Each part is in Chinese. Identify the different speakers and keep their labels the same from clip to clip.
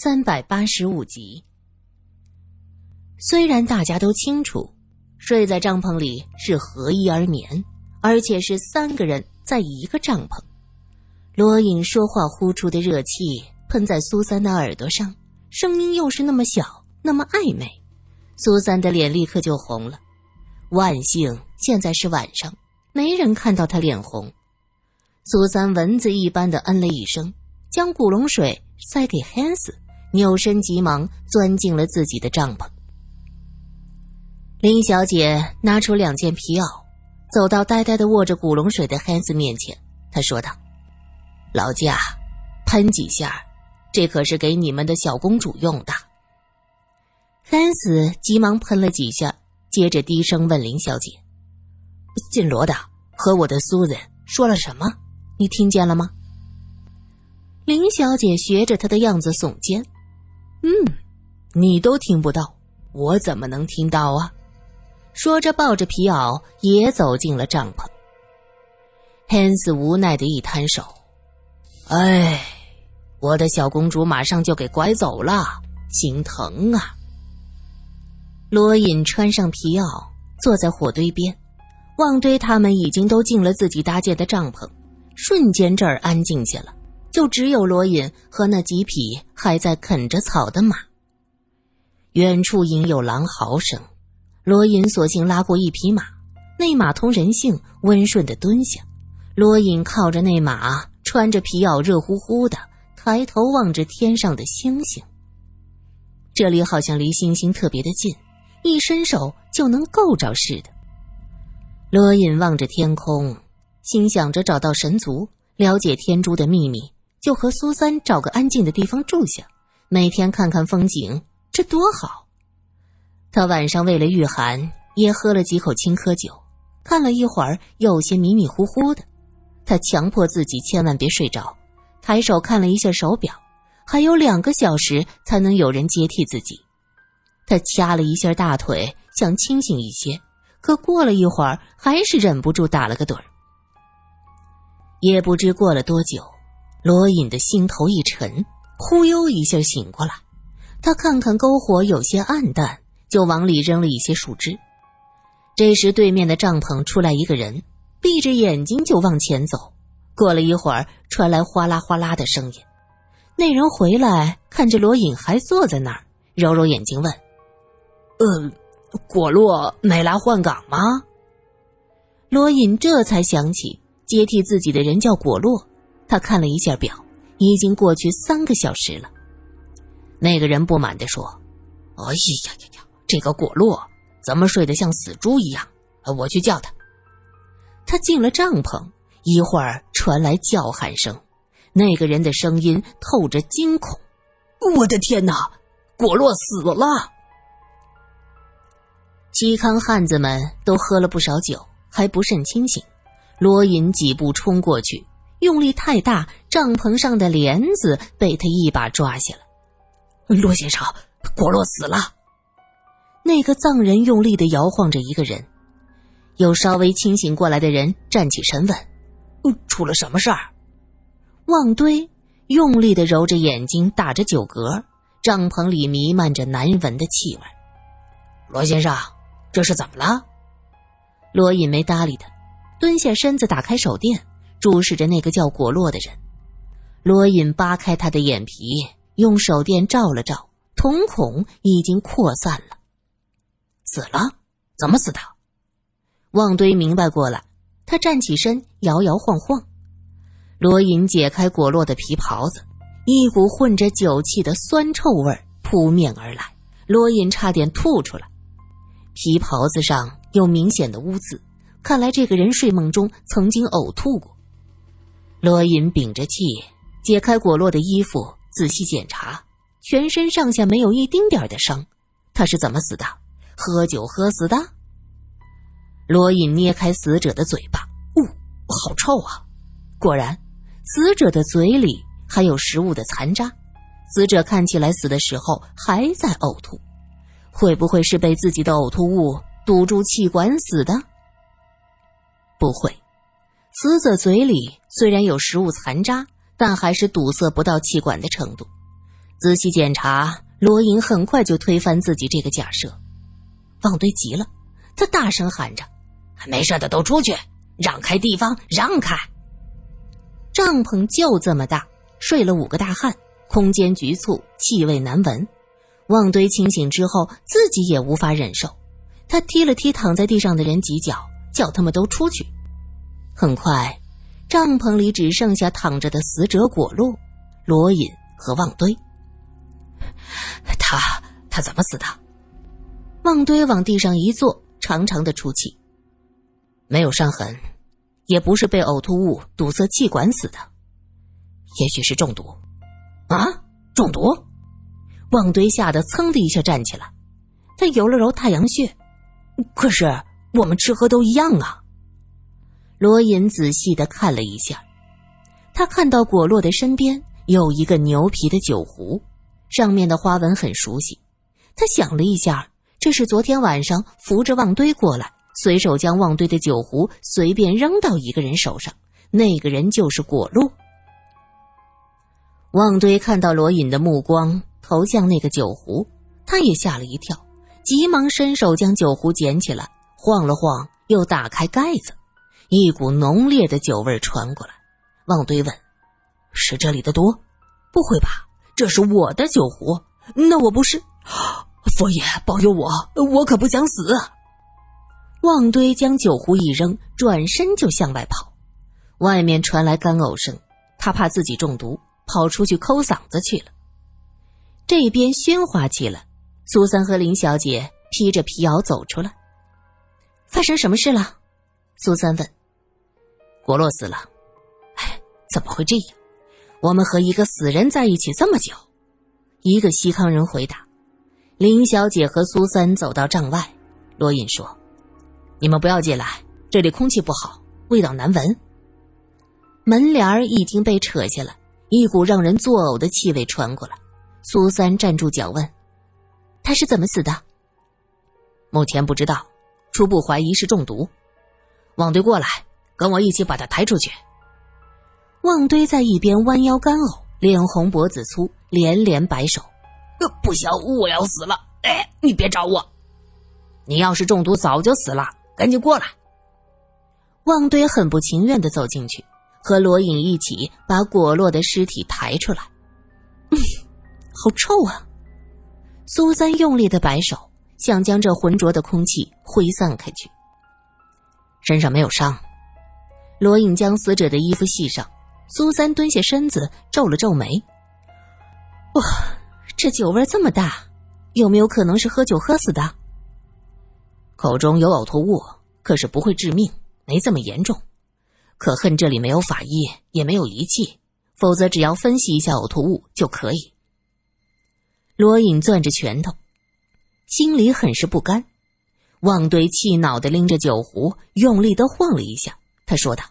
Speaker 1: 三百八十五集。虽然大家都清楚，睡在帐篷里是合衣而眠，而且是三个人在一个帐篷。罗隐说话呼出的热气喷在苏三的耳朵上，声音又是那么小，那么暧昧，苏三的脸立刻就红了。万幸现在是晚上，没人看到他脸红。苏三蚊子一般的嗯了一声，将古龙水塞给汉斯，扭身急忙钻进了自己的帐篷。林小姐拿出两件皮袄，走到呆呆的握着古龙水的汉斯面前，她说道：“老家，喷几下，这可是给你们的小公主用的。”汉斯急忙喷了几下，接着低声问林小姐：“进罗的和我的苏人说了什么？”你听见了吗？林小姐学着他的样子耸肩，嗯，你都听不到，我怎么能听到啊？说着，抱着皮袄也走进了帐篷。汉斯无奈的一摊手，哎，我的小公主马上就给拐走了，心疼啊！罗隐穿上皮袄，坐在火堆边，旺堆他们已经都进了自己搭建的帐篷。瞬间，这儿安静下了，就只有罗隐和那几匹还在啃着草的马。远处隐有狼嚎声，罗隐索性拉过一匹马，那马同人性，温顺的蹲下。罗隐靠着那马，穿着皮袄，热乎乎的，抬头望着天上的星星。这里好像离星星特别的近，一伸手就能够着似的。罗隐望着天空。心想着找到神族，了解天珠的秘密，就和苏三找个安静的地方住下，每天看看风景，这多好。他晚上为了御寒，也喝了几口青稞酒，看了一会儿，有些迷迷糊糊的。他强迫自己千万别睡着，抬手看了一下手表，还有两个小时才能有人接替自己。他掐了一下大腿，想清醒一些，可过了一会儿，还是忍不住打了个盹儿。也不知过了多久，罗隐的心头一沉，忽悠一下醒过来。他看看篝火有些暗淡，就往里扔了一些树枝。这时，对面的帐篷出来一个人，闭着眼睛就往前走。过了一会儿，传来哗啦哗啦的声音。那人回来，看着罗隐还坐在那儿，揉揉眼睛问：“呃，果洛没来换岗吗？”罗隐这才想起。接替自己的人叫果洛，他看了一下表，已经过去三个小时了。那个人不满地说：“哎呀呀呀，这个果洛怎么睡得像死猪一样？我去叫他。”他进了帐篷，一会儿传来叫喊声，那个人的声音透着惊恐：“我的天哪，果洛死了！”嵇康汉子们都喝了不少酒，还不甚清醒。罗隐几步冲过去，用力太大，帐篷上的帘子被他一把抓下来。罗先生，果洛死了。那个藏人用力的摇晃着一个人，有稍微清醒过来的人站起身问：“出了什么事儿？”旺堆用力的揉着眼睛，打着酒嗝，帐篷里弥漫着难闻的气味。罗先生，这是怎么了？罗隐没搭理他。蹲下身子，打开手电，注视着那个叫果洛的人。罗隐扒开他的眼皮，用手电照了照，瞳孔已经扩散了。死了？怎么死的？旺堆明白过来，他站起身，摇摇晃晃。罗隐解开果洛的皮袍子，一股混着酒气的酸臭味扑面而来，罗隐差点吐出来。皮袍子上有明显的污渍。看来这个人睡梦中曾经呕吐过。罗隐屏着气，解开果洛的衣服，仔细检查，全身上下没有一丁点的伤。他是怎么死的？喝酒喝死的？罗隐捏开死者的嘴巴，呜，好臭啊！果然，死者的嘴里还有食物的残渣。死者看起来死的时候还在呕吐，会不会是被自己的呕吐物堵住气管死的？不会，死者嘴里虽然有食物残渣，但还是堵塞不到气管的程度。仔细检查，罗莹很快就推翻自己这个假设。旺堆急了，他大声喊着：“
Speaker 2: 没事的都出去，让开地方，让开！”
Speaker 1: 帐篷就这么大，睡了五个大汉，空间局促，气味难闻。旺堆清醒之后，自己也无法忍受，他踢了踢躺在地上的人几脚，叫他们都出去。很快，帐篷里只剩下躺着的死者果洛、罗隐和旺堆。
Speaker 2: 他他怎么死的？
Speaker 1: 旺堆往地上一坐，长长的出气。
Speaker 2: 没有伤痕，也不是被呕吐物堵塞气管死的，也许是中毒。
Speaker 1: 啊，中毒！旺堆吓得噌的一下站起来，他揉了揉太阳穴。可是我们吃喝都一样啊。罗隐仔细的看了一下，他看到果洛的身边有一个牛皮的酒壶。上面的花纹很熟悉，他想了一下，这是昨天晚上扶着旺堆过来，随手将旺堆的酒壶随便扔到一个人手上，那个人就是果洛。旺堆看到罗隐的目光投向那个酒壶，他也吓了一跳，急忙伸手将酒壶捡起来，晃了晃，又打开盖子，一股浓烈的酒味传过来。旺堆问：“是这里的多？不会吧？”这是我的酒壶，那我不是？佛爷保佑我，我可不想死！旺堆将酒壶一扔，转身就向外跑。外面传来干呕声，他怕自己中毒，跑出去抠嗓子去了。这边喧哗起来，苏三和林小姐披着皮袄走出来。发生什么事了？苏三问。
Speaker 2: 国洛死了。哎，怎么会这样？我们和一个死人在一起这么久，
Speaker 1: 一个西康人回答。林小姐和苏三走到帐外，罗隐说：“
Speaker 2: 你们不要进来，这里空气不好，味道难闻。”
Speaker 1: 门帘已经被扯下来，一股让人作呕的气味传过来。苏三站住脚问：“他是怎么死的？”
Speaker 2: 目前不知道，初步怀疑是中毒。网队过来，跟我一起把他抬出去。
Speaker 1: 旺堆在一边弯腰干呕，脸红脖子粗，连连摆手：“
Speaker 2: 不行，我要死了！哎，你别找我！你要是中毒，早就死了。赶紧过来！”
Speaker 1: 旺堆很不情愿的走进去，和罗隐一起把果洛的尸体抬出来。嗯 好臭啊！苏三用力的摆手，想将这浑浊的空气挥散开去。
Speaker 2: 身上没有伤。
Speaker 1: 罗隐将死者的衣服系上。苏三蹲下身子，皱了皱眉。哇，这酒味这么大，有没有可能是喝酒喝死的？
Speaker 2: 口中有呕吐物，可是不会致命，没这么严重。可恨这里没有法医，也没有仪器，否则只要分析一下呕吐物就可以。
Speaker 1: 罗隐攥着拳头，心里很是不甘。旺堆气恼的拎着酒壶，用力的晃了一下，他说道。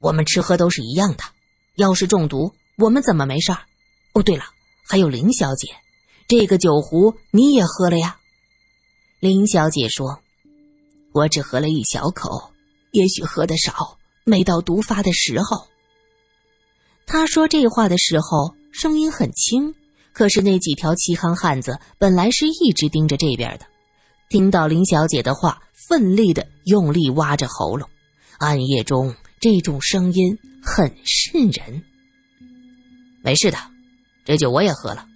Speaker 2: 我们吃喝都是一样的，要是中毒，我们怎么没事儿？哦，对了，还有林小姐，这个酒壶你也喝了呀？
Speaker 1: 林小姐说：“
Speaker 3: 我只喝了一小口，也许喝的少，没到毒发的时候。”
Speaker 1: 她说这话的时候声音很轻，可是那几条齐康汉子本来是一直盯着这边的，听到林小姐的话，奋力的用力挖着喉咙，暗夜中。这种声音很瘆人。
Speaker 2: 没事的，这酒我也喝了。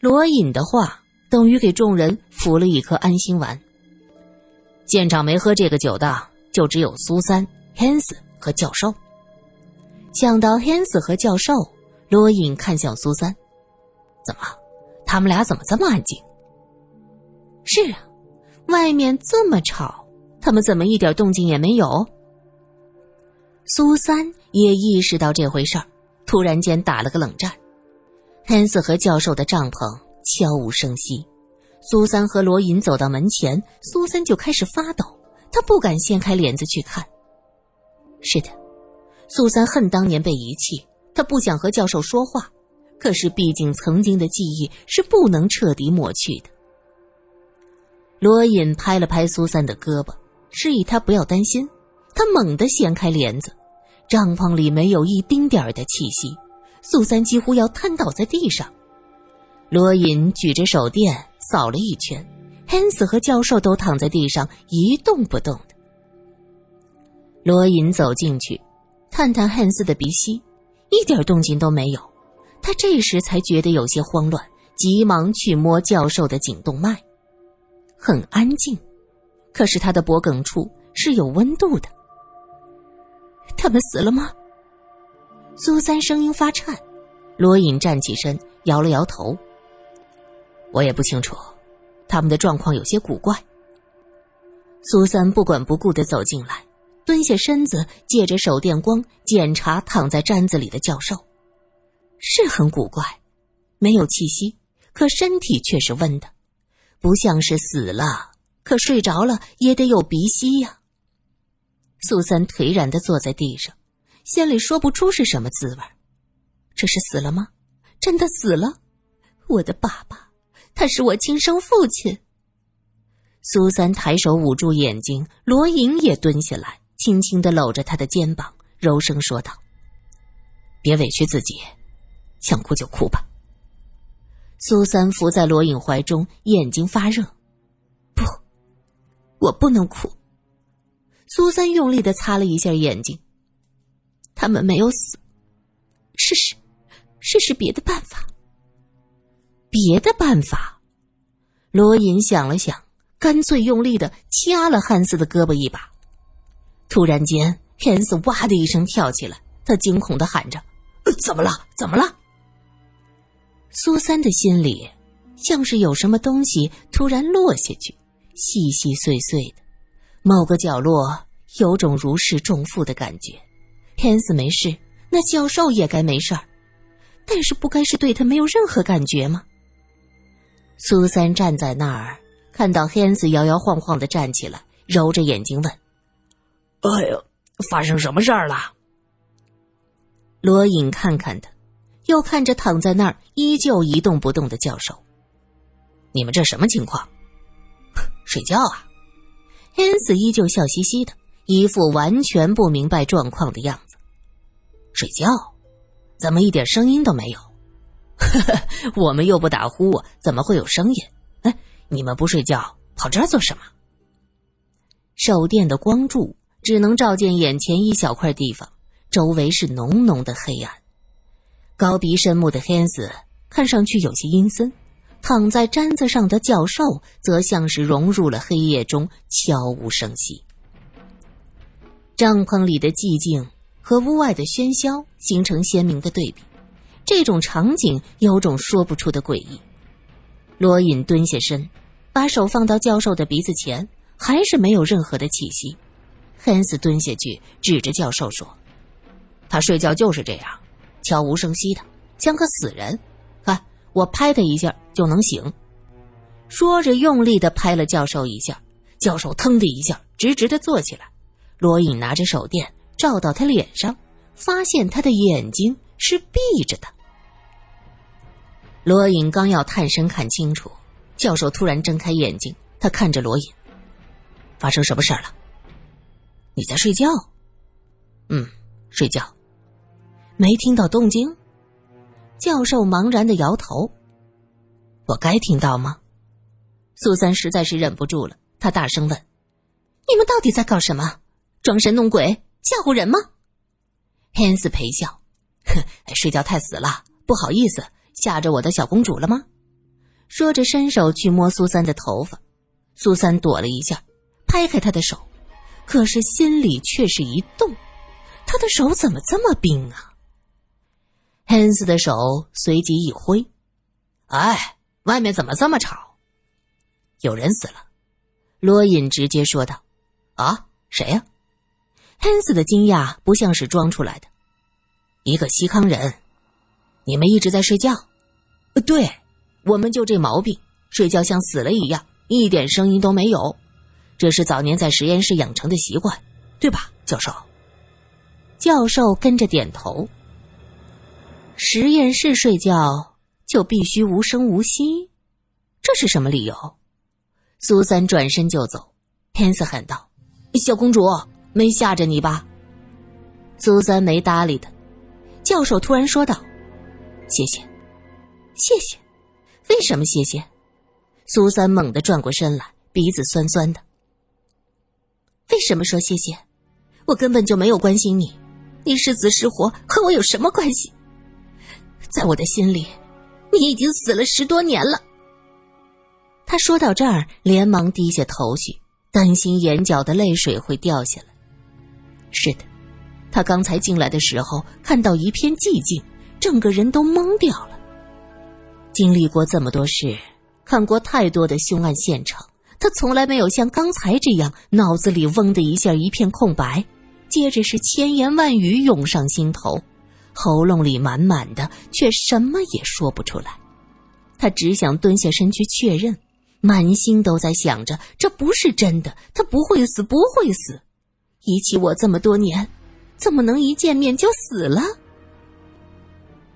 Speaker 1: 罗隐的话等于给众人服了一颗安心丸。
Speaker 2: 现场没喝这个酒的就只有苏三、Hans 和教授。
Speaker 1: 想到 Hans 和教授，罗隐看向苏三：“
Speaker 2: 怎么，他们俩怎么这么安静？”
Speaker 1: 是啊，外面这么吵，他们怎么一点动静也没有？苏三也意识到这回事儿，突然间打了个冷战。恩斯和教授的帐篷悄无声息。苏三和罗隐走到门前，苏三就开始发抖，他不敢掀开帘子去看。是的，苏三恨当年被遗弃，他不想和教授说话，可是毕竟曾经的记忆是不能彻底抹去的。罗隐拍了拍苏三的胳膊，示意他不要担心。他猛地掀开帘子。帐篷里没有一丁点儿的气息，苏三几乎要瘫倒在地上。罗隐举着手电扫了一圈，汉斯和教授都躺在地上一动不动的。罗隐走进去，探探汉斯的鼻息，一点动静都没有。他这时才觉得有些慌乱，急忙去摸教授的颈动脉，很安静，可是他的脖梗处是有温度的。他们死了吗？苏三声音发颤。罗隐站起身，摇了摇头。我也不清楚，他们的状况有些古怪。苏三不管不顾的走进来，蹲下身子，借着手电光检查躺在毡子里的教授，是很古怪，没有气息，可身体却是温的，不像是死了，可睡着了也得有鼻息呀。苏三颓然的坐在地上，心里说不出是什么滋味。这是死了吗？真的死了？我的爸爸。他是我亲生父亲。苏三抬手捂住眼睛，罗隐也蹲下来，轻轻的搂着他的肩膀，柔声说道：“别委屈自己，想哭就哭吧。”苏三伏在罗颖怀中，眼睛发热。我不能哭。苏三用力的擦了一下眼睛。他们没有死，试试，试试别的办法。别的办法，罗隐想了想，干脆用力的掐了汉斯的胳膊一把。突然间，汉斯哇的一声跳起来，他惊恐的喊着：“怎么了？怎么了？”苏三的心里像是有什么东西突然落下去，细细碎碎的，某个角落有种如释重负的感觉。汉斯没事，那教授也该没事儿，但是不该是对他没有任何感觉吗？苏三站在那儿，看到黑子摇摇晃晃的站起来，揉着眼睛问：“
Speaker 2: 哎呦，发生什么事儿了？”
Speaker 1: 罗隐看看他，又看着躺在那儿依旧一动不动的教授：“
Speaker 2: 你们这什么情况？睡觉啊？”
Speaker 1: 黑子依旧笑嘻嘻的，一副完全不明白状况的样子。
Speaker 2: 睡觉？怎么一点声音都没有？呵呵，我们又不打呼，怎么会有声音？哎，你们不睡觉，跑这儿做什么？
Speaker 1: 手电的光柱只能照见眼前一小块地方，周围是浓浓的黑暗。高鼻深目的汉斯看上去有些阴森，躺在毡子上的教授则像是融入了黑夜中，悄无声息。帐篷里的寂静和屋外的喧嚣形成鲜明的对比。这种场景有种说不出的诡异。罗隐蹲下身，把手放到教授的鼻子前，还是没有任何的气息。汉斯蹲下去，指着教授说：“
Speaker 2: 他睡觉就是这样，悄无声息的，像个死人。我拍他一下就能醒。”
Speaker 1: 说着，用力的拍了教授一下，教授腾的一下直直的坐起来。罗隐拿着手电照到他脸上，发现他的眼睛是闭着的。罗隐刚要探身看清楚，教授突然睁开眼睛，他看着罗隐：“
Speaker 2: 发生什么事了？
Speaker 1: 你在睡觉？
Speaker 2: 嗯，睡觉。
Speaker 1: 没听到动静？”教授茫然的摇头：“我该听到吗？”苏三实在是忍不住了，他大声问：“你们到底在搞什么？装神弄鬼，吓唬人吗？”
Speaker 2: 汉斯陪笑：“哼，睡觉太死了，不好意思。”吓着我的小公主了吗？
Speaker 1: 说着，伸手去摸苏三的头发，苏三躲了一下，拍开他的手，可是心里却是一动，他的手怎么这么冰啊？汉斯的手随即一挥：“
Speaker 2: 哎，外面怎么这么吵？
Speaker 1: 有人死了。”罗隐直接说道：“
Speaker 2: 啊，谁呀？”
Speaker 1: 汉斯的惊讶不像是装出来的，
Speaker 2: 一个西康人。你们一直在睡觉，
Speaker 1: 对，我们就这毛病，睡觉像死了一样，一点声音都没有。这是早年在实验室养成的习惯，对吧，教授？教授跟着点头。实验室睡觉就必须无声无息，这是什么理由？苏三转身就走，天色喊道：“小公主，没吓着你吧？”苏三没搭理他。教授突然说道。谢谢，谢谢，为什么谢谢？苏三猛地转过身来，鼻子酸酸的。为什么说谢谢？我根本就没有关心你，你是死是活和我有什么关系？在我的心里，你已经死了十多年了。他说到这儿，连忙低下头去，担心眼角的泪水会掉下来。是的，他刚才进来的时候看到一片寂静，整个人都懵掉了。经历过这么多事，看过太多的凶案现场，他从来没有像刚才这样脑子里嗡的一下一片空白，接着是千言万语涌上心头，喉咙里满满的，却什么也说不出来。他只想蹲下身去确认。满心都在想着，这不是真的，他不会死，不会死。遗弃我这么多年，怎么能一见面就死了？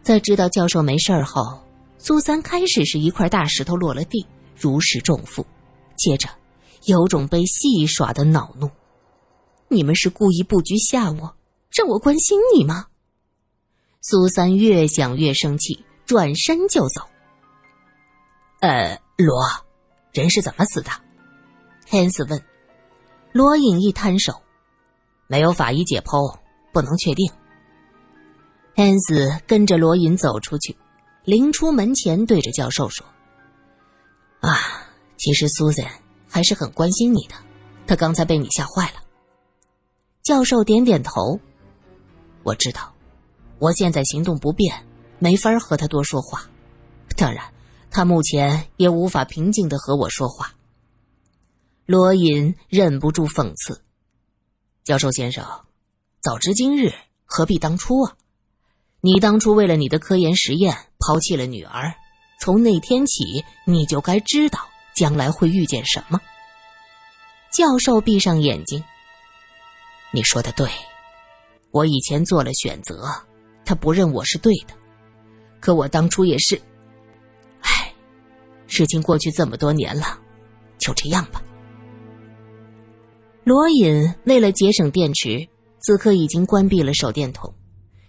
Speaker 1: 在知道教授没事后，苏三开始是一块大石头落了地，如释重负，接着有种被戏耍的恼怒。你们是故意布局吓我，让我关心你吗？苏三越想越生气，转身就走。
Speaker 2: 呃，罗。人是怎么死的？
Speaker 1: 汉斯问。
Speaker 2: 罗隐一摊手，没有法医解剖，不能确定。汉斯跟着罗隐走出去，临出门前对着教授说：“啊，其实苏珊还是很关心你的，他刚才被你吓坏了。”教授点点头：“我知道，我现在行动不便，没法和他多说话。当然。”他目前也无法平静的和我说话。罗隐忍不住讽刺：“教授先生，早知今日，何必当初啊？你当初为了你的科研实验抛弃了女儿，从那天起，你就该知道将来会遇见什么。”教授闭上眼睛：“你说的对，我以前做了选择，他不认我是对的，可我当初也是。”唉事情过去这么多年了，就这样吧。罗隐为了节省电池，此刻已经关闭了手电筒。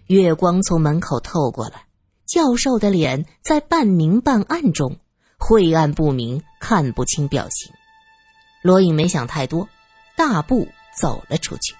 Speaker 2: 月光从门口透过来，教授的脸在半明半暗中，晦暗不明，看不清表情。罗隐没想太多，大步走了出去。